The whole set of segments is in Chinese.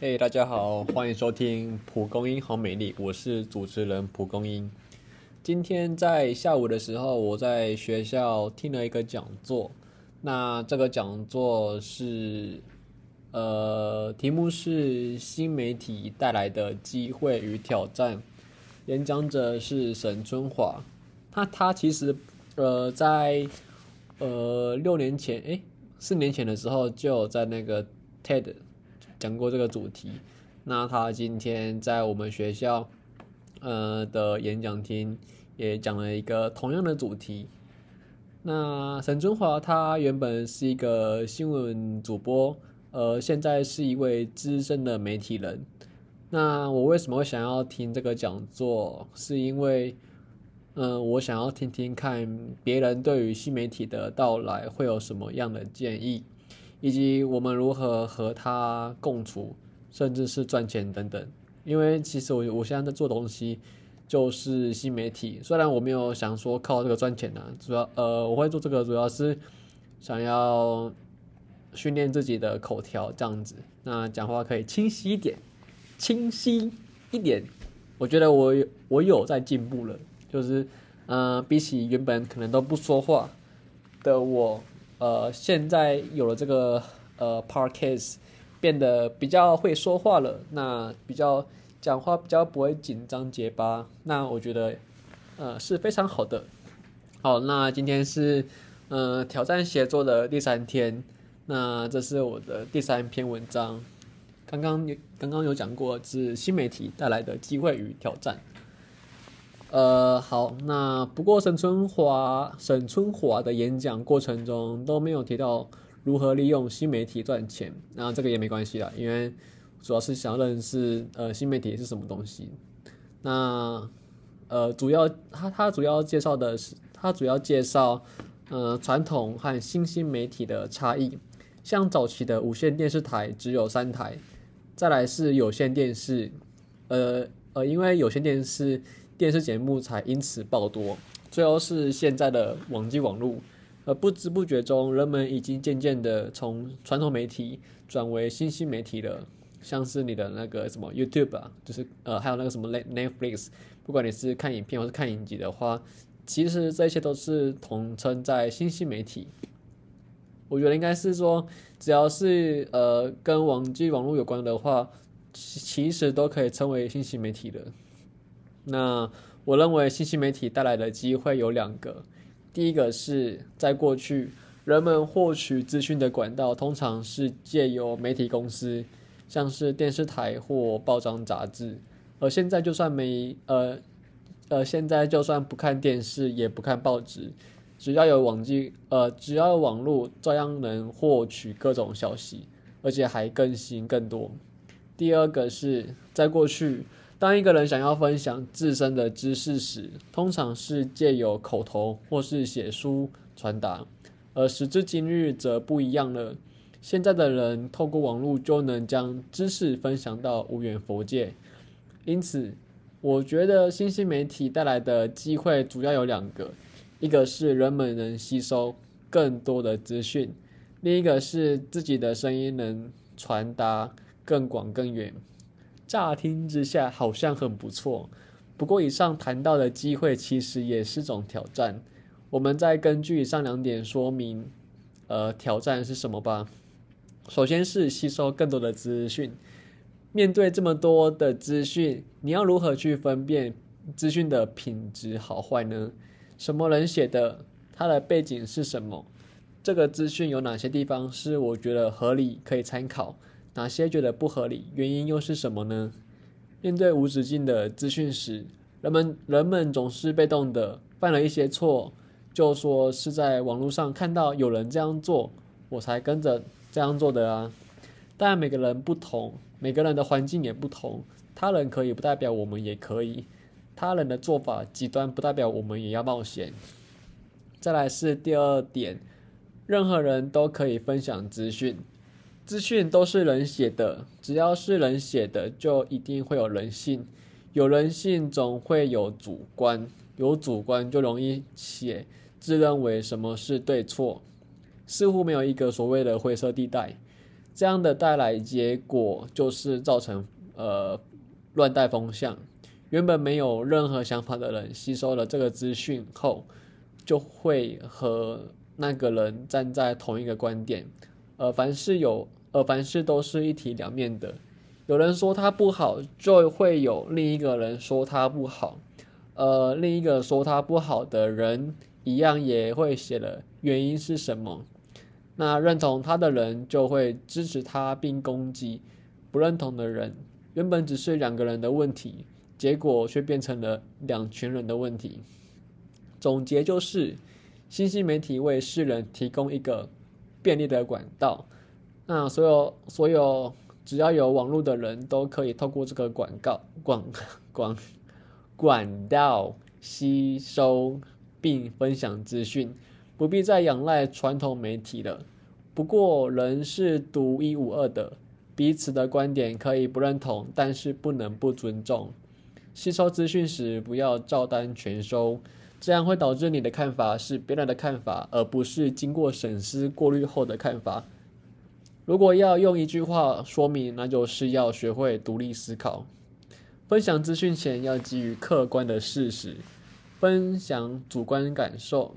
嘿，大家好，欢迎收听蒲公英好美丽，我是主持人蒲公英。今天在下午的时候，我在学校听了一个讲座，那这个讲座是，呃，题目是新媒体带来的机会与挑战，演讲者是沈春华，那他其实，呃，在呃六年前，诶，四年前的时候就在那个 TED。讲过这个主题，那他今天在我们学校，呃的演讲厅也讲了一个同样的主题。那沈春华他原本是一个新闻主播，呃，现在是一位资深的媒体人。那我为什么想要听这个讲座？是因为，嗯，我想要听听看别人对于新媒体的到来会有什么样的建议。以及我们如何和它共处，甚至是赚钱等等。因为其实我我现在在做东西就是新媒体，虽然我没有想说靠这个赚钱呢，主要呃我会做这个主要是想要训练自己的口条这样子，那讲话可以清晰一点，清晰一点。我觉得我我有在进步了，就是嗯比起原本可能都不说话的我。呃，现在有了这个呃 podcast，变得比较会说话了。那比较讲话比较不会紧张结巴，那我觉得呃是非常好的。好，那今天是呃挑战写作的第三天，那这是我的第三篇文章。刚刚有刚刚有讲过是新媒体带来的机会与挑战。呃，好，那不过沈春华沈春华的演讲过程中都没有提到如何利用新媒体赚钱，那这个也没关系啦，因为主要是想认识呃新媒体是什么东西。那呃，主要他他主要介绍的是他主要介绍呃传统和新兴媒体的差异，像早期的无线电视台只有三台，再来是有线电视，呃呃，因为有线电视。电视节目才因此爆多，最后是现在的网际网络，而不知不觉中，人们已经渐渐的从传统媒体转为新兴媒体了，像是你的那个什么 YouTube 啊，就是呃还有那个什么 Netflix，不管你是看影片或是看影集的话，其实这些都是统称在新兴媒体。我觉得应该是说，只要是呃跟网际网络有关的话，其实都可以称为新兴媒体的。那我认为信息媒体带来的机会有两个，第一个是在过去，人们获取资讯的管道通常是借由媒体公司，像是电视台或报章杂志，而现在就算没呃呃现在就算不看电视也不看报纸，只要有网际呃只要有网络，照样能获取各种消息，而且还更新更多。第二个是在过去。当一个人想要分享自身的知识时，通常是借由口头或是写书传达，而时至今日则不一样了。现在的人透过网络就能将知识分享到无远佛界。因此，我觉得新兴媒体带来的机会主要有两个：一个是人们能吸收更多的资讯，另一个是自己的声音能传达更广更远。乍听之下好像很不错，不过以上谈到的机会其实也是种挑战。我们再根据以上两点说明，呃，挑战是什么吧。首先是吸收更多的资讯。面对这么多的资讯，你要如何去分辨资讯的品质好坏呢？什么人写的？它的背景是什么？这个资讯有哪些地方是我觉得合理可以参考？哪些觉得不合理？原因又是什么呢？面对无止境的资讯时，人们人们总是被动的，犯了一些错，就说是在网络上看到有人这样做，我才跟着这样做的啊。但，每个人不同，每个人的环境也不同，他人可以不代表我们也可以，他人的做法极端不代表我们也要冒险。再来是第二点，任何人都可以分享资讯。资讯都是人写的，只要是人写的，就一定会有人性。有人性，总会有主观，有主观就容易写，自认为什么是对错，似乎没有一个所谓的灰色地带。这样的带来结果就是造成呃乱带风向。原本没有任何想法的人吸收了这个资讯后，就会和那个人站在同一个观点。呃凡是有，而凡事都是一体两面的。有人说他不好，就会有另一个人说他不好，呃，另一个说他不好的人一样也会写了原因是什么。那认同他的人就会支持他并攻击不认同的人。原本只是两个人的问题，结果却变成了两群人的问题。总结就是，新兴媒体为世人提供一个便利的管道。那所有所有。只要有网络的人都可以透过这个广告、广广管道吸收并分享资讯，不必再仰赖传统媒体了。不过，人是独一无二的，彼此的观点可以不认同，但是不能不尊重。吸收资讯时，不要照单全收，这样会导致你的看法是别人的看法，而不是经过审思过滤后的看法。如果要用一句话说明，那就是要学会独立思考。分享资讯前要基于客观的事实，分享主观感受。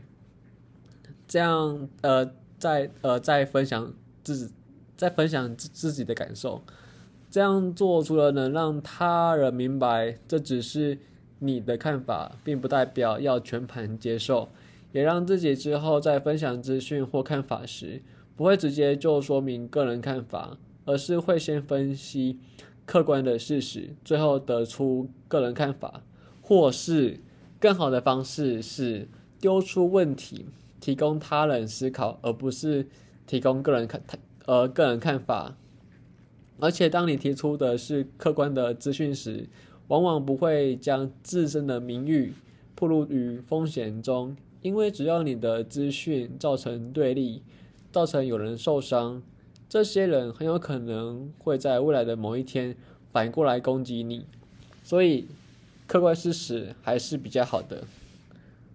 这样，呃，再呃再分享自再分享自自己的感受。这样做除了能让他人明白这只是你的看法，并不代表要全盘接受，也让自己之后在分享资讯或看法时。不会直接就说明个人看法，而是会先分析客观的事实，最后得出个人看法，或是更好的方式是丢出问题，提供他人思考，而不是提供个人看呃个人看法。而且，当你提出的是客观的资讯时，往往不会将自身的名誉暴露于风险中，因为只要你的资讯造成对立。造成有人受伤，这些人很有可能会在未来的某一天反过来攻击你，所以客观事实还是比较好的。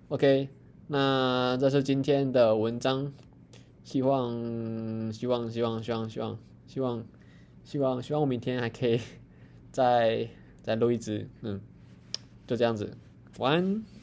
OK，那这是今天的文章，希望希望希望希望希望希望希望希望我明天还可以 再再录一支，嗯，就这样子，晚安。